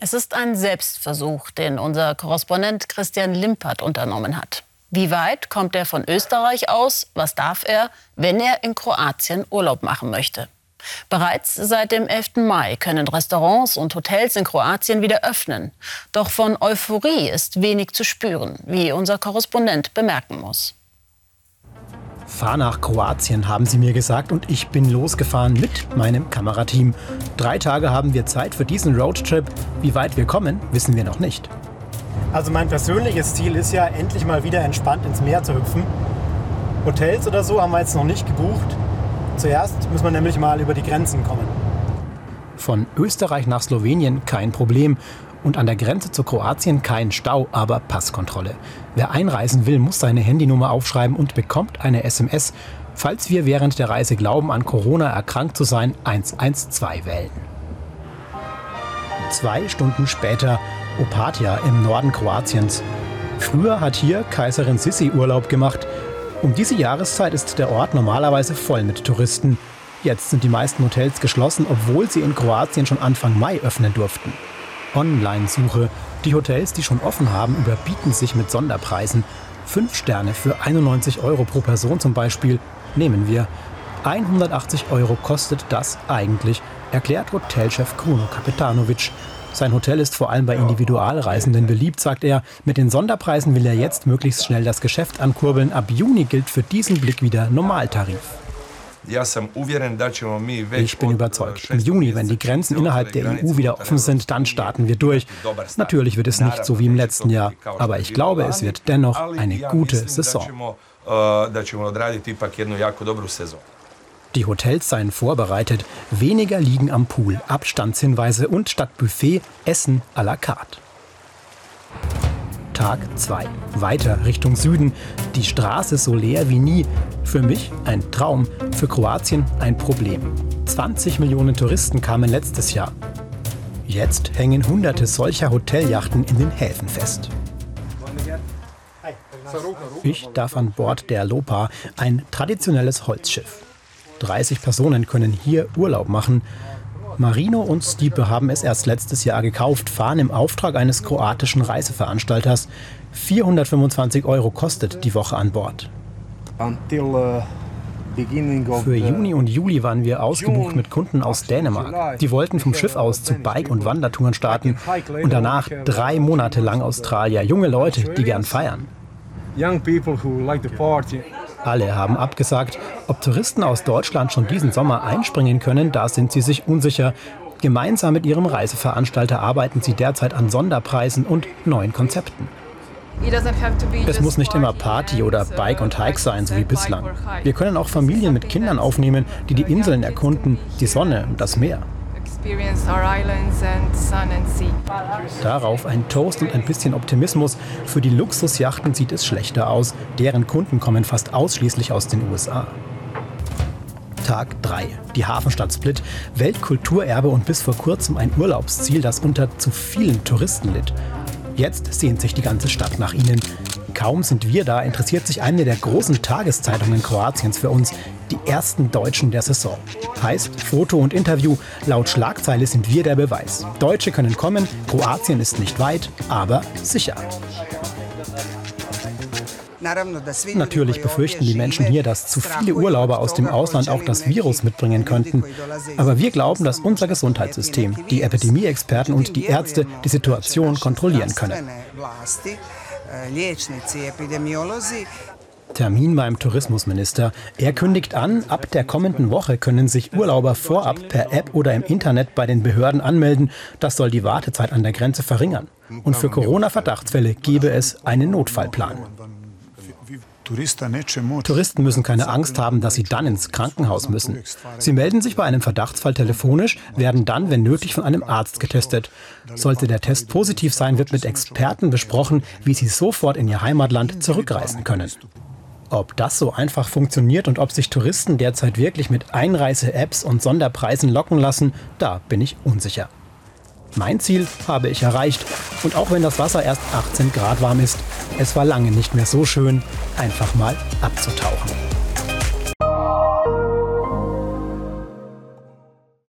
Es ist ein Selbstversuch, den unser Korrespondent Christian Limpert unternommen hat. Wie weit kommt er von Österreich aus? Was darf er, wenn er in Kroatien Urlaub machen möchte? Bereits seit dem 11. Mai können Restaurants und Hotels in Kroatien wieder öffnen. Doch von Euphorie ist wenig zu spüren, wie unser Korrespondent bemerken muss. Fahr nach Kroatien, haben sie mir gesagt, und ich bin losgefahren mit meinem Kamerateam. Drei Tage haben wir Zeit für diesen Roadtrip. Wie weit wir kommen, wissen wir noch nicht. Also mein persönliches Ziel ist ja, endlich mal wieder entspannt ins Meer zu hüpfen. Hotels oder so haben wir jetzt noch nicht gebucht. Zuerst müssen wir nämlich mal über die Grenzen kommen. Von Österreich nach Slowenien kein Problem und an der Grenze zu Kroatien kein Stau, aber Passkontrolle. Wer einreisen will, muss seine Handynummer aufschreiben und bekommt eine SMS, falls wir während der Reise glauben, an Corona erkrankt zu sein, 112 wählen. Zwei Stunden später Opatia im Norden Kroatiens. Früher hat hier Kaiserin Sissi Urlaub gemacht. Um diese Jahreszeit ist der Ort normalerweise voll mit Touristen. Jetzt sind die meisten Hotels geschlossen, obwohl sie in Kroatien schon Anfang Mai öffnen durften. Online-Suche. Die Hotels, die schon offen haben, überbieten sich mit Sonderpreisen. Fünf Sterne für 91 Euro pro Person zum Beispiel nehmen wir. 180 Euro kostet das eigentlich, erklärt Hotelchef Kruno Kapetanovic. Sein Hotel ist vor allem bei Individualreisenden beliebt, sagt er. Mit den Sonderpreisen will er jetzt möglichst schnell das Geschäft ankurbeln. Ab Juni gilt für diesen Blick wieder Normaltarif. Ich bin überzeugt. Im Juni, wenn die Grenzen innerhalb der EU wieder offen sind, dann starten wir durch. Natürlich wird es nicht so wie im letzten Jahr, aber ich glaube, es wird dennoch eine gute Saison. Die Hotels seien vorbereitet, weniger liegen am Pool, Abstandshinweise und statt Buffet Essen à la carte. Tag 2. Weiter Richtung Süden. Die Straße so leer wie nie. Für mich ein Traum, für Kroatien ein Problem. 20 Millionen Touristen kamen letztes Jahr. Jetzt hängen hunderte solcher Hoteljachten in den Häfen fest. Ich darf an Bord der Lopa, ein traditionelles Holzschiff. 30 Personen können hier Urlaub machen. Marino und Stiepe haben es erst letztes Jahr gekauft, fahren im Auftrag eines kroatischen Reiseveranstalters. 425 Euro kostet die Woche an Bord. Für Juni und Juli waren wir ausgebucht mit Kunden aus Dänemark. Die wollten vom Schiff aus zu Bike- und Wandertouren starten und danach drei Monate lang Australier. Junge Leute, die gern feiern. Alle haben abgesagt. Ob Touristen aus Deutschland schon diesen Sommer einspringen können, da sind sie sich unsicher. Gemeinsam mit ihrem Reiseveranstalter arbeiten sie derzeit an Sonderpreisen und neuen Konzepten. Es muss nicht immer Party oder Bike und Hike sein, so wie bislang. Wir können auch Familien mit Kindern aufnehmen, die die Inseln erkunden, die Sonne und das Meer. Darauf ein Toast und ein bisschen Optimismus. Für die Luxusjachten sieht es schlechter aus. Deren Kunden kommen fast ausschließlich aus den USA. Tag 3. Die Hafenstadt Split, Weltkulturerbe und bis vor kurzem ein Urlaubsziel, das unter zu vielen Touristen litt. Jetzt sehnt sich die ganze Stadt nach ihnen. Kaum sind wir da, interessiert sich eine der großen Tageszeitungen Kroatiens für uns, die ersten Deutschen der Saison. Heißt, Foto und Interview, laut Schlagzeile sind wir der Beweis. Deutsche können kommen, Kroatien ist nicht weit, aber sicher. Natürlich befürchten die Menschen hier, dass zu viele Urlauber aus dem Ausland auch das Virus mitbringen könnten. Aber wir glauben, dass unser Gesundheitssystem, die Epidemieexperten und die Ärzte die Situation kontrollieren können. Termin beim Tourismusminister. Er kündigt an, ab der kommenden Woche können sich Urlauber vorab per App oder im Internet bei den Behörden anmelden. Das soll die Wartezeit an der Grenze verringern. Und für Corona-Verdachtsfälle gebe es einen Notfallplan. Touristen müssen keine Angst haben, dass sie dann ins Krankenhaus müssen. Sie melden sich bei einem Verdachtsfall telefonisch, werden dann, wenn nötig, von einem Arzt getestet. Sollte der Test positiv sein, wird mit Experten besprochen, wie sie sofort in ihr Heimatland zurückreisen können. Ob das so einfach funktioniert und ob sich Touristen derzeit wirklich mit Einreise-Apps und Sonderpreisen locken lassen, da bin ich unsicher. Mein Ziel habe ich erreicht. Und auch wenn das Wasser erst 18 Grad warm ist, es war lange nicht mehr so schön, einfach mal abzutauchen.